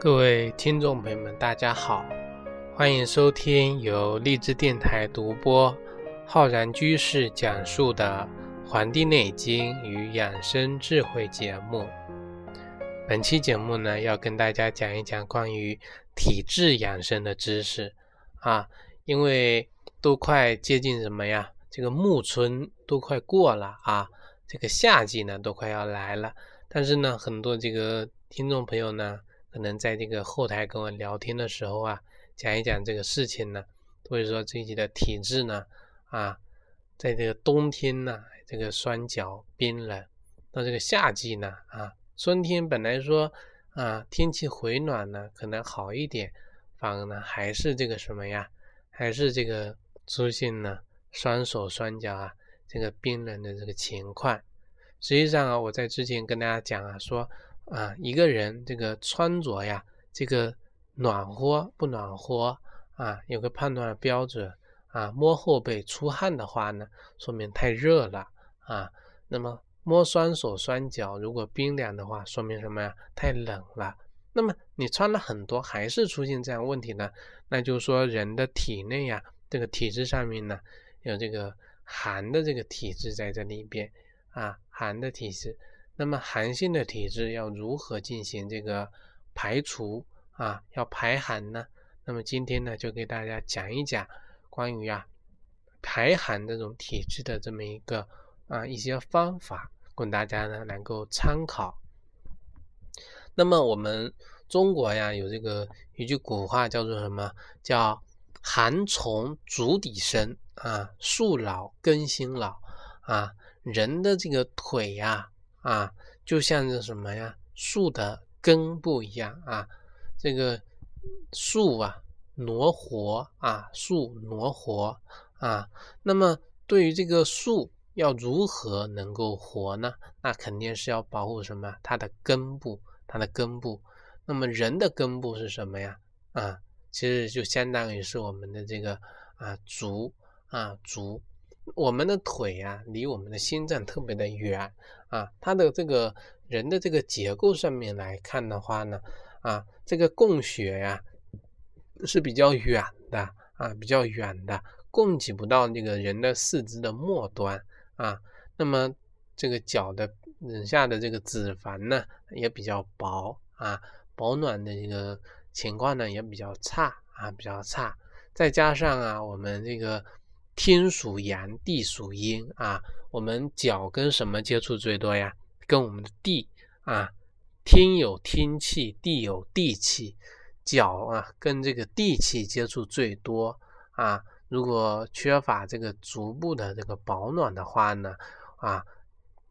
各位听众朋友们，大家好，欢迎收听由荔枝电台独播、浩然居士讲述的《黄帝内经与养生智慧》节目。本期节目呢，要跟大家讲一讲关于体质养生的知识啊，因为都快接近什么呀？这个暮春都快过了啊，这个夏季呢都快要来了，但是呢，很多这个听众朋友呢。可能在这个后台跟我聊天的时候啊，讲一讲这个事情呢，或者说自己的体质呢，啊，在这个冬天呢，这个双脚冰冷，到这个夏季呢，啊，春天本来说啊天气回暖呢，可能好一点，反而呢还是这个什么呀，还是这个出现呢双手双脚啊这个冰冷的这个情况。实际上啊，我在之前跟大家讲啊说。啊，一个人这个穿着呀，这个暖和不暖和啊，有个判断标准啊。摸后背出汗的话呢，说明太热了啊。那么摸双手双脚，如果冰凉的话，说明什么呀？太冷了。那么你穿了很多，还是出现这样问题呢？那就是说人的体内呀，这个体质上面呢，有这个寒的这个体质在这里边啊，寒的体质。那么寒性的体质要如何进行这个排除啊？要排寒呢？那么今天呢，就给大家讲一讲关于啊排寒这种体质的这么一个啊一些方法，供大家呢能够参考。那么我们中国呀有这个一句古话叫做什么？叫寒从足底生啊，树老根新老啊，人的这个腿呀。啊就像这什么呀，树的根部一样啊，这个树啊，挪活啊，树挪活啊。那么对于这个树要如何能够活呢？那肯定是要保护什么？它的根部，它的根部。那么人的根部是什么呀？啊，其实就相当于是我们的这个啊足啊足。我们的腿呀，离我们的心脏特别的远啊，它的这个人的这个结构上面来看的话呢，啊，这个供血呀是比较远的啊，比较远的，供给不到这个人的四肢的末端啊。那么这个脚的底下的这个脂肪呢也比较薄啊，保暖的这个情况呢也比较差啊，比较差。再加上啊，我们这个。天属阳，地属阴啊。我们脚跟什么接触最多呀？跟我们的地啊。天有天气，地有地气，脚啊跟这个地气接触最多啊。如果缺乏这个足部的这个保暖的话呢，啊，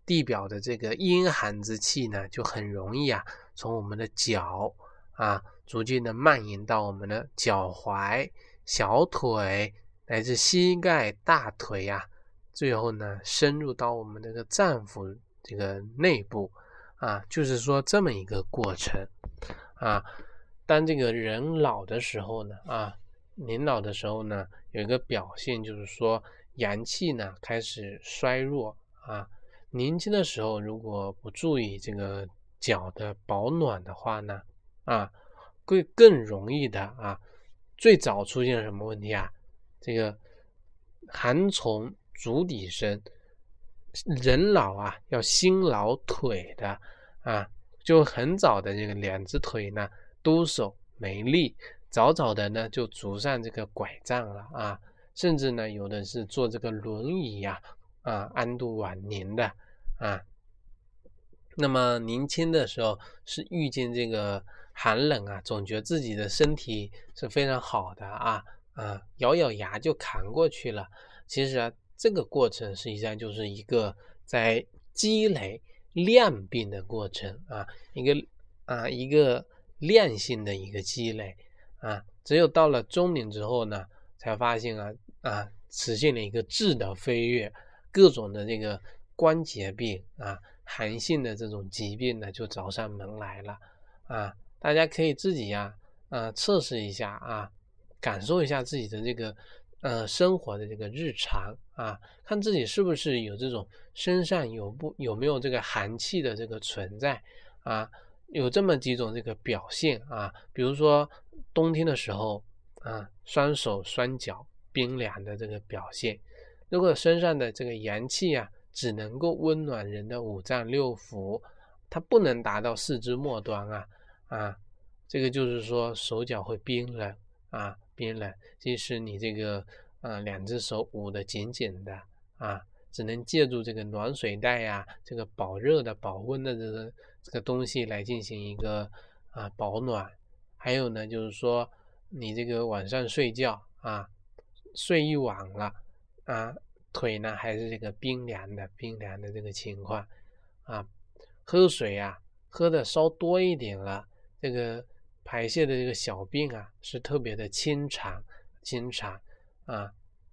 地表的这个阴寒之气呢，就很容易啊从我们的脚啊逐渐的蔓延到我们的脚踝、小腿。乃至膝盖、大腿呀，最后呢，深入到我们这个脏腑这个内部啊，就是说这么一个过程啊。当这个人老的时候呢，啊，年老的时候呢，有一个表现就是说阳气呢开始衰弱啊。年轻的时候如果不注意这个脚的保暖的话呢，啊，会更容易的啊。最早出现什么问题啊？这个寒从足底生，人老啊要心劳腿的啊，就很早的这个两只腿呢都手没力，早早的呢就拄上这个拐杖了啊，甚至呢有的是坐这个轮椅呀啊安度晚年的啊。那么年轻的时候是遇见这个寒冷啊，总觉自己的身体是非常好的啊。啊，咬咬牙就扛过去了。其实啊，这个过程实际上就是一个在积累量病的过程啊，一个啊一个量性的一个积累啊。只有到了中年之后呢，才发现啊啊，实现了一个质的飞跃，各种的这个关节病啊，寒性的这种疾病呢就找上门来了啊。大家可以自己呀啊测试一下啊。感受一下自己的这个呃生活的这个日常啊，看自己是不是有这种身上有不有没有这个寒气的这个存在啊。有这么几种这个表现啊，比如说冬天的时候啊，双手双脚冰凉的这个表现。如果身上的这个阳气啊，只能够温暖人的五脏六腑，它不能达到四肢末端啊啊，这个就是说手脚会冰冷啊，冰冷，即使你这个啊两只手捂得紧紧的啊，只能借助这个暖水袋呀，这个保热的、保温的这个这个东西来进行一个啊保暖。还有呢，就是说你这个晚上睡觉啊，睡一晚了。啊，腿呢还是这个冰凉的，冰凉的这个情况啊，喝水啊喝的稍多一点了，这个排泄的这个小便啊是特别的清长清长啊，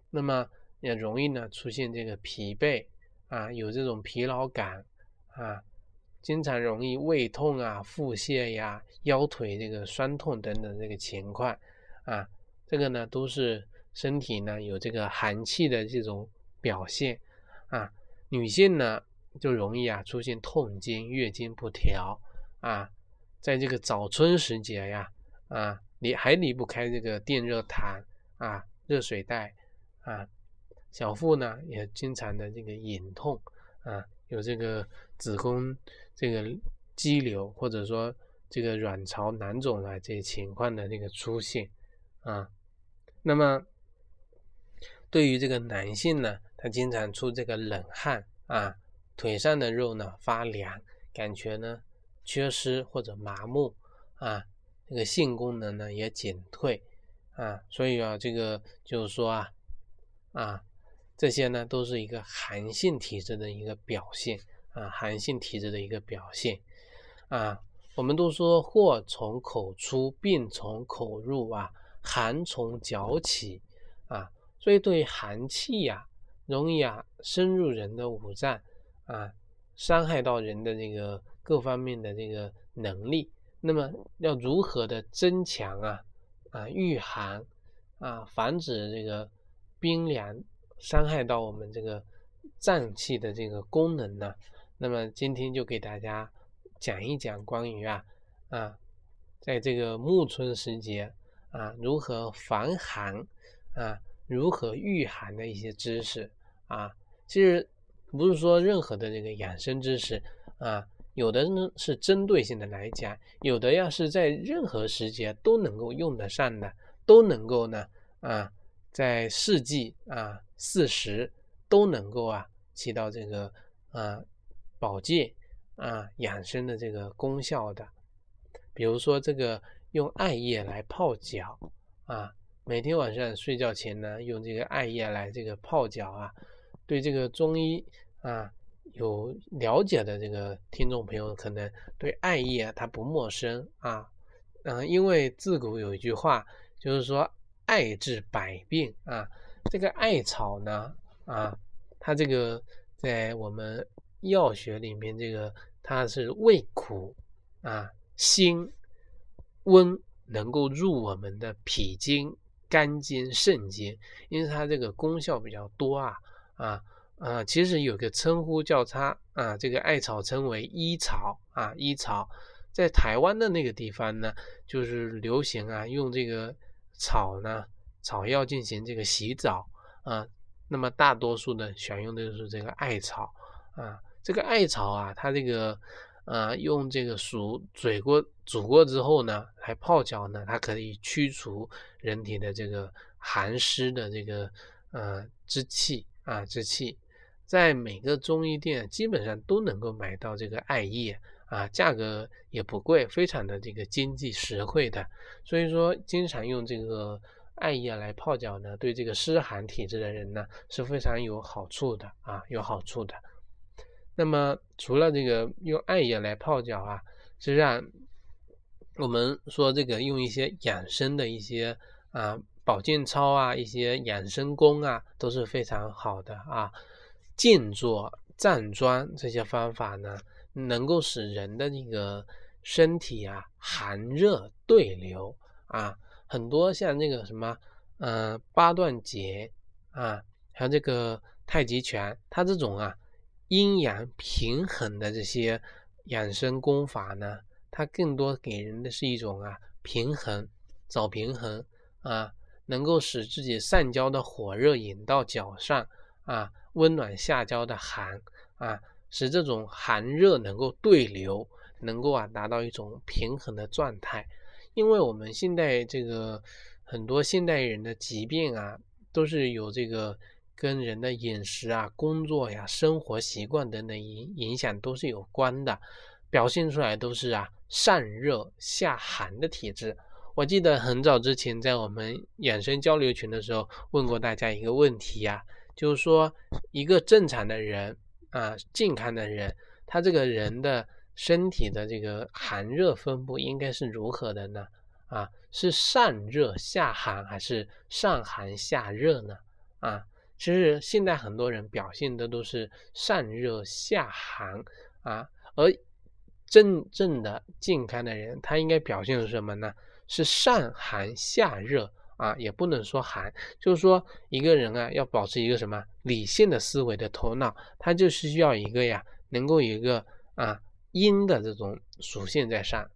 那么也容易呢出现这个疲惫啊，有这种疲劳感啊，经常容易胃痛啊、腹泻呀、腰腿这个酸痛等等这个情况啊，这个呢都是。身体呢有这个寒气的这种表现啊，女性呢就容易啊出现痛经、月经不调啊，在这个早春时节呀啊离还离不开这个电热毯啊、热水袋啊，小腹呢也经常的这个隐痛啊，有这个子宫这个肌瘤或者说这个卵巢囊肿啊这些情况的这个出现啊，那么。对于这个男性呢，他经常出这个冷汗啊，腿上的肉呢发凉，感觉呢缺失或者麻木啊，这个性功能呢也减退啊，所以啊，这个就是说啊啊，这些呢都是一个寒性体质的一个表现啊，寒性体质的一个表现啊，我们都说祸从口出，病从口入啊，寒从脚起啊。所以，对寒气呀，容易啊深入人的五脏啊，伤害到人的这个各方面的这个能力。那么，要如何的增强啊啊御寒啊，防止这个冰凉伤害到我们这个脏器的这个功能呢？那么，今天就给大家讲一讲关于啊啊，在这个暮春时节啊，如何防寒啊。如何御寒的一些知识啊，其实不是说任何的这个养生知识啊，有的呢是针对性的来讲，有的要是在任何时节都能够用得上的，都能够呢啊，在四季啊四时都能够啊起到这个啊保健啊养生的这个功效的，比如说这个用艾叶来泡脚啊。每天晚上睡觉前呢，用这个艾叶来这个泡脚啊，对这个中医啊有了解的这个听众朋友，可能对艾叶它不陌生啊，嗯，因为自古有一句话，就是说艾治百病啊，这个艾草呢啊，它这个在我们药学里面，这个它是味苦啊，辛温，能够入我们的脾经。肝经、肾经，因为它这个功效比较多啊啊啊！其实有个称呼叫它啊，这个艾草称为医草啊，医草。在台湾的那个地方呢，就是流行啊，用这个草呢，草药进行这个洗澡啊。那么大多数的选用的就是这个艾草啊，这个艾草啊，它这个。啊，用这个煮水过煮过之后呢，来泡脚呢，它可以驱除人体的这个寒湿的这个呃之气啊之气，在每个中医店基本上都能够买到这个艾叶啊，价格也不贵，非常的这个经济实惠的，所以说经常用这个艾叶来泡脚呢，对这个湿寒体质的人呢是非常有好处的啊，有好处的。那么除了这个用艾叶来泡脚啊，实际上我们说这个用一些养生的一些啊保健操啊，一些养生功啊都是非常好的啊。静坐、站桩这些方法呢，能够使人的这个身体啊寒热对流啊，很多像那个什么嗯八段锦啊，还有这个太极拳，它这种啊。阴阳平衡的这些养生功法呢，它更多给人的是一种啊平衡，找平衡啊，能够使自己上焦的火热引到脚上啊，温暖下焦的寒啊，使这种寒热能够对流，能够啊达到一种平衡的状态。因为我们现在这个很多现代人的疾病啊，都是有这个跟人的饮食啊、工作呀、生活习惯等等影影响都是有关的，表现出来都是啊上热下寒的体质。我记得很早之前在我们养生交流群的时候问过大家一个问题呀，就是说一个正常的人啊，健康的人，他这个人的。身体的这个寒热分布应该是如何的呢？啊，是上热下寒还是上寒下热呢？啊，其实现在很多人表现的都是上热下寒啊，而真正的健康的人，他应该表现是什么呢？是上寒下热啊，也不能说寒，就是说一个人啊，要保持一个什么理性的思维的头脑，他就是需要一个呀，能够有一个啊。阴的这种属性在上，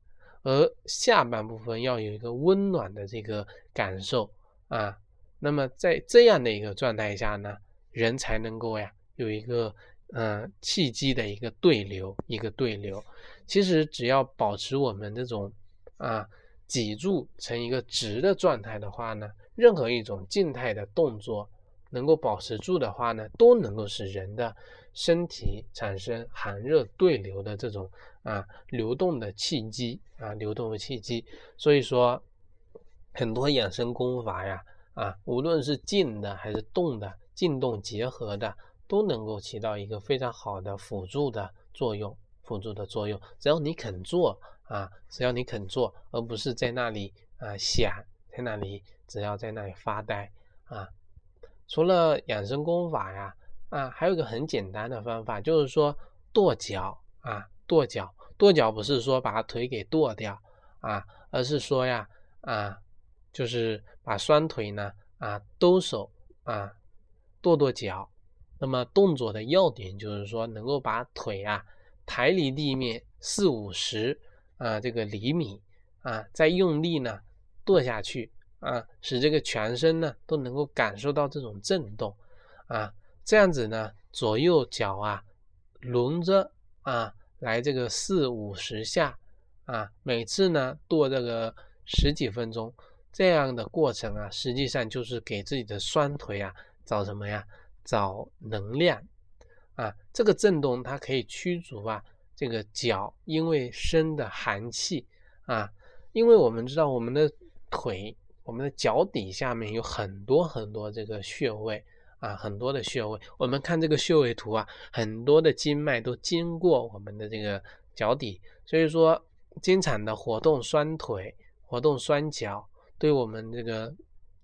而下半部分要有一个温暖的这个感受啊。那么在这样的一个状态下呢，人才能够呀有一个嗯气机的一个对流，一个对流。其实只要保持我们这种啊脊柱呈一个直的状态的话呢，任何一种静态的动作能够保持住的话呢，都能够使人的。身体产生寒热对流的这种啊流动的气机啊流动的气机，所以说很多养生功法呀啊，无论是静的还是动的，静动结合的，都能够起到一个非常好的辅助的作用，辅助的作用。只要你肯做啊，只要你肯做，而不是在那里啊想，在那里只要在那里发呆啊。除了养生功法呀。啊，还有一个很简单的方法，就是说跺脚啊，跺脚，跺脚不是说把腿给跺掉啊，而是说呀啊，就是把双腿呢啊兜手啊，跺跺脚。那么动作的要点就是说，能够把腿啊抬离地面四五十啊这个厘米啊，再用力呢跺下去啊，使这个全身呢都能够感受到这种震动啊。这样子呢，左右脚啊轮着啊来这个四五十下啊，每次呢跺这个十几分钟，这样的过程啊，实际上就是给自己的双腿啊找什么呀？找能量啊。这个震动它可以驱逐啊这个脚因为生的寒气啊，因为我们知道我们的腿，我们的脚底下面有很多很多这个穴位。啊，很多的穴位，我们看这个穴位图啊，很多的经脉都经过我们的这个脚底，所以说经常的活动双腿、活动双脚，对我们这个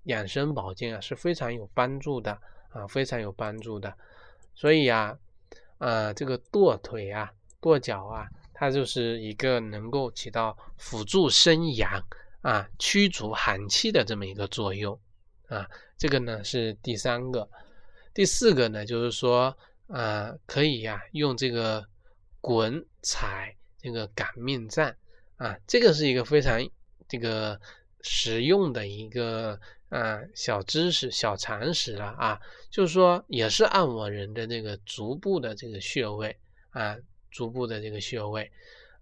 养生保健啊是非常有帮助的啊，非常有帮助的。所以啊，啊，这个跺腿啊、跺脚啊，它就是一个能够起到辅助生阳啊、驱逐寒气的这么一个作用啊。这个呢是第三个。第四个呢，就是说，啊，可以呀，用这个滚踩这个擀面杖啊，这个是一个非常这个实用的一个啊小知识、小常识了啊，就是说，也是按摩人的这个足部的这个穴位啊，足部的这个穴位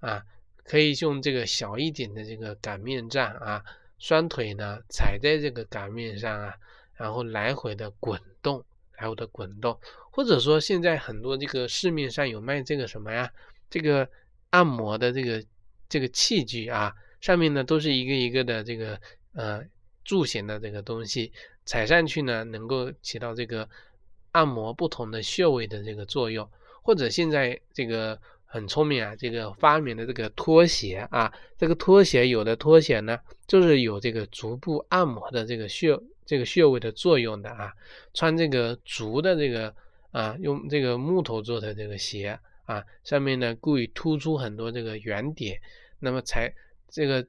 啊，可以用这个小一点的这个擀面杖啊，双腿呢踩在这个擀面上啊，然后来回的滚动。来回的滚动，或者说现在很多这个市面上有卖这个什么呀？这个按摩的这个这个器具啊，上面呢都是一个一个的这个呃柱形的这个东西，踩上去呢能够起到这个按摩不同的穴位的这个作用。或者现在这个很聪明啊，这个发明的这个拖鞋啊，这个拖鞋有的拖鞋呢就是有这个足部按摩的这个穴。这个穴位的作用的啊，穿这个足的这个啊，用这个木头做的这个鞋啊，上面呢故意突出很多这个圆点，那么才这个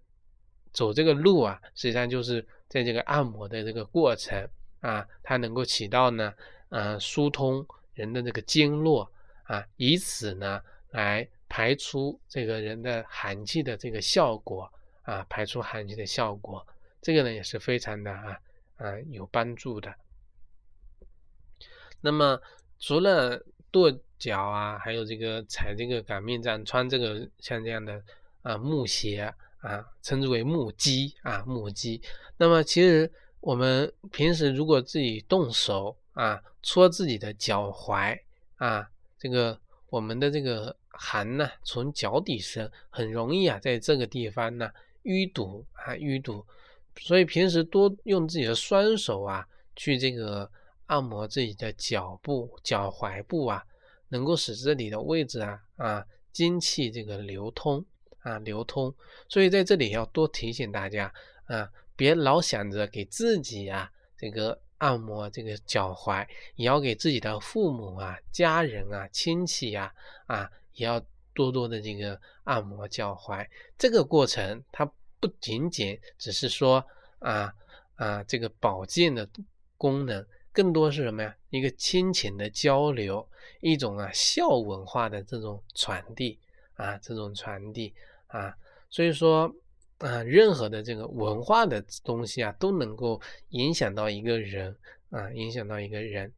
走这个路啊，实际上就是在这个按摩的这个过程啊，它能够起到呢，啊，疏通人的这个经络啊，以此呢来排出这个人的寒气的这个效果啊，排出寒气的效果，这个呢也是非常的啊啊有帮助的。那么除了跺脚啊，还有这个踩这个擀面杖，穿这个像这样的啊木鞋啊，称之为木屐啊木屐。那么其实我们平时如果自己动手啊，搓自己的脚踝啊，这个我们的这个寒呢，从脚底生，很容易啊，在这个地方呢淤堵啊淤堵，所以平时多用自己的双手啊，去这个。按摩自己的脚部、脚踝部啊，能够使这里的位置啊啊精气这个流通啊流通。所以在这里要多提醒大家啊，别老想着给自己啊这个按摩这个脚踝，也要给自己的父母啊、家人啊、亲戚呀啊，也要多多的这个按摩脚踝。这个过程它不仅仅只是说啊啊这个保健的功能。更多是什么呀？一个亲情的交流，一种啊孝文化的这种传递啊，这种传递啊，所以说啊，任何的这个文化的东西啊，都能够影响到一个人啊，影响到一个人。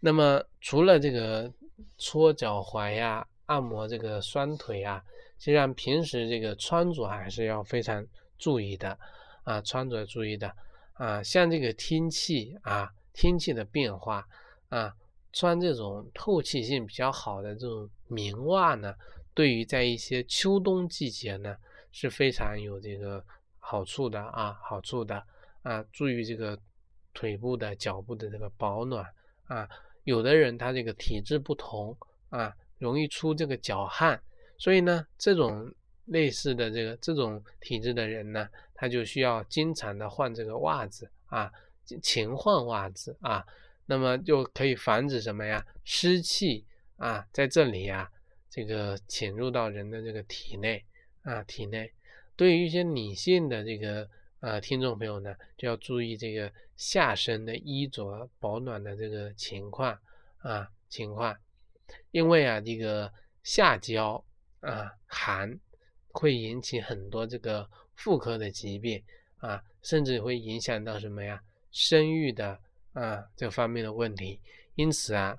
那么除了这个搓脚踝呀、按摩这个双腿啊，实际上平时这个穿着还是要非常注意的啊，穿着注意的啊，像这个天气啊。天气的变化啊，穿这种透气性比较好的这种棉袜呢，对于在一些秋冬季节呢是非常有这个好处的啊，好处的啊，注意这个腿部的、脚部的这个保暖啊。有的人他这个体质不同啊，容易出这个脚汗，所以呢，这种类似的这个这种体质的人呢，他就需要经常的换这个袜子啊。勤换袜子啊，那么就可以防止什么呀？湿气啊，在这里呀，这个潜入到人的这个体内啊，体内。对于一些女性的这个呃听众朋友呢，就要注意这个下身的衣着保暖的这个情况啊情况，因为啊，这个下焦啊寒会引起很多这个妇科的疾病啊，甚至会影响到什么呀？生育的啊这方面的问题，因此啊，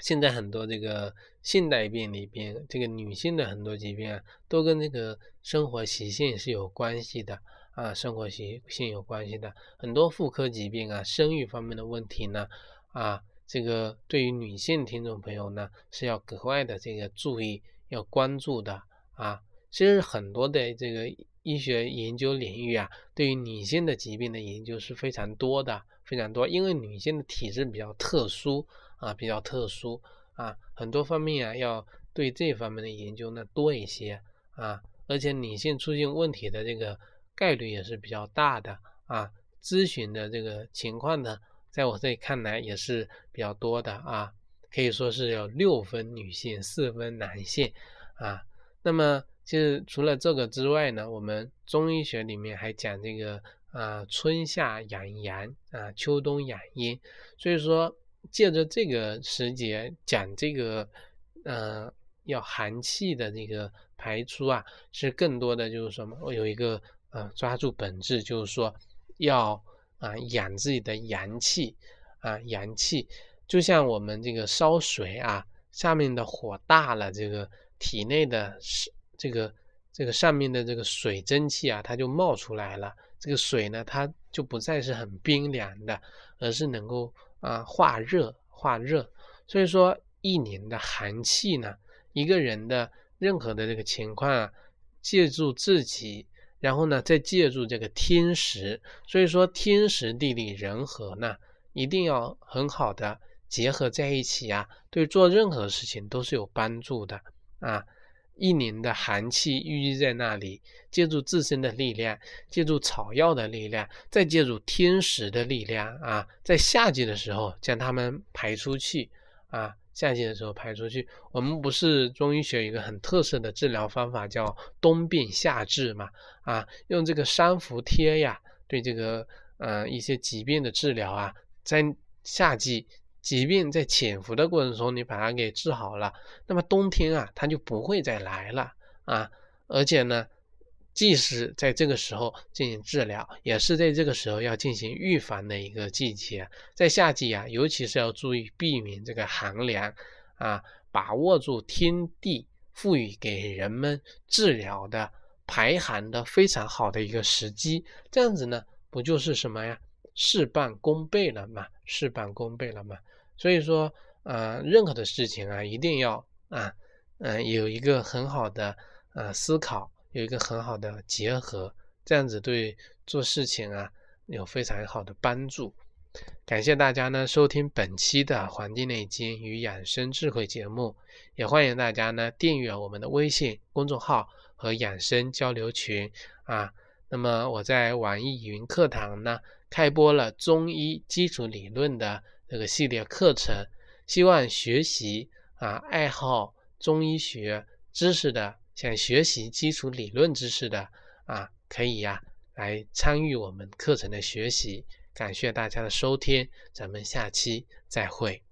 现在很多这个现代病里边，这个女性的很多疾病啊，都跟这个生活习性是有关系的啊，生活习性有关系的。很多妇科疾病啊，生育方面的问题呢，啊，这个对于女性听众朋友呢，是要格外的这个注意，要关注的啊。其实很多的这个。医学研究领域啊，对于女性的疾病的研究是非常多的，非常多。因为女性的体质比较特殊啊，比较特殊啊，很多方面啊，要对这方面的研究呢多一些啊。而且女性出现问题的这个概率也是比较大的啊。咨询的这个情况呢，在我这里看来也是比较多的啊，可以说是有六分女性，四分男性啊。那么。其实除了这个之外呢，我们中医学里面还讲这个啊，春夏养阳啊，秋冬养阴。所以说，借着这个时节讲这个，呃，要寒气的这个排出啊，是更多的就是什么？我有一个呃，抓住本质，就是说要啊养自己的阳气啊，阳气就像我们这个烧水啊，下面的火大了，这个体内的。这个这个上面的这个水蒸气啊，它就冒出来了。这个水呢，它就不再是很冰凉的，而是能够啊化热化热。所以说，一年的寒气呢，一个人的任何的这个情况啊，借助自己，然后呢，再借助这个天时。所以说，天时地利人和呢，一定要很好的结合在一起啊，对做任何事情都是有帮助的啊。一年的寒气淤积在那里，借助自身的力量，借助草药的力量，再借助天时的力量啊，在夏季的时候将它们排出去啊，夏季的时候排出去。我们不是中医学有一个很特色的治疗方法叫冬病夏治嘛？啊，用这个三伏贴呀，对这个呃一些疾病的治疗啊，在夏季疾病在潜伏的过程中，你把它给治好了，那么冬天啊，它就不会再来了啊。而且呢，即使在这个时候进行治疗，也是在这个时候要进行预防的一个季节。在夏季啊，尤其是要注意避免这个寒凉啊，把握住天地赋予给人们治疗的排寒的非常好的一个时机。这样子呢，不就是什么呀？事半功倍了嘛？事半功倍了嘛？所以说，呃，任何的事情啊，一定要啊，嗯，有一个很好的呃思考，有一个很好的结合，这样子对做事情啊有非常好的帮助。感谢大家呢收听本期的《黄帝内经与养生智慧》节目，也欢迎大家呢订阅我们的微信公众号和养生交流群啊。那么我在网易云课堂呢开播了中医基础理论的。这个系列课程，希望学习啊爱好中医学知识的，想学习基础理论知识的啊，可以呀来参与我们课程的学习。感谢大家的收听，咱们下期再会。